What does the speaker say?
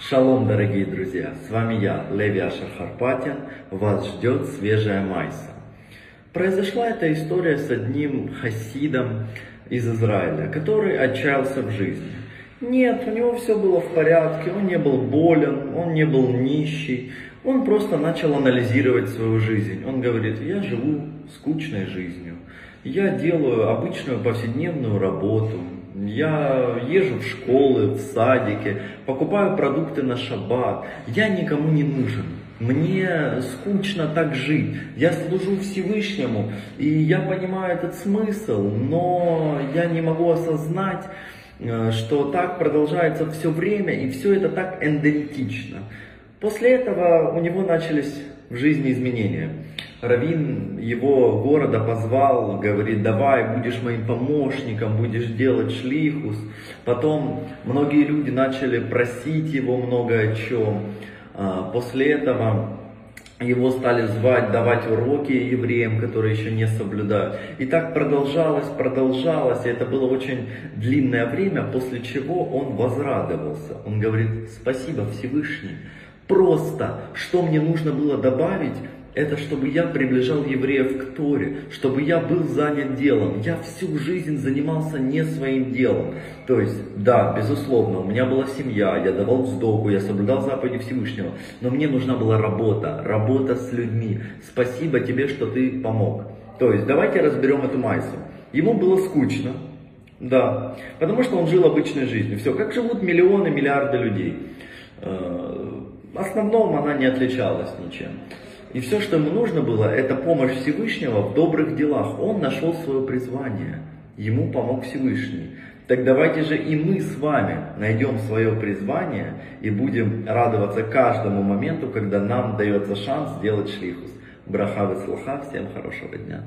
Шалом, дорогие друзья! С вами я, Леви Ашер Харпатин. Вас ждет свежая майса. Произошла эта история с одним хасидом из Израиля, который отчаялся в жизни. Нет, у него все было в порядке, он не был болен, он не был нищий. Он просто начал анализировать свою жизнь. Он говорит, я живу скучной жизнью. Я делаю обычную повседневную работу, я езжу в школы, в садики, покупаю продукты на шаббат. Я никому не нужен. Мне скучно так жить. Я служу Всевышнему, и я понимаю этот смысл, но я не могу осознать, э, что так продолжается все время, и все это так эндемитично. После этого у него начались в жизни изменения. Равин его города позвал, говорит, давай, будешь моим помощником, будешь делать шлихус. Потом многие люди начали просить его много о чем. А, после этого его стали звать, давать уроки евреям, которые еще не соблюдают. И так продолжалось, продолжалось, и это было очень длинное время, после чего он возрадовался. Он говорит, спасибо Всевышний. Просто, что мне нужно было добавить, это чтобы я приближал евреев к Торе, чтобы я был занят делом. Я всю жизнь занимался не своим делом. То есть, да, безусловно, у меня была семья, я давал вздоху, я соблюдал заповеди Всевышнего, но мне нужна была работа, работа с людьми. Спасибо тебе, что ты помог. То есть, давайте разберем эту майсу. Ему было скучно, да, потому что он жил обычной жизнью. Все, как живут миллионы, миллиарды людей. Э, в основном она не отличалась ничем. И все, что ему нужно было, это помощь Всевышнего в добрых делах. Он нашел свое призвание. Ему помог Всевышний. Так давайте же и мы с вами найдем свое призвание и будем радоваться каждому моменту, когда нам дается шанс сделать шлихус. Браха и всем хорошего дня.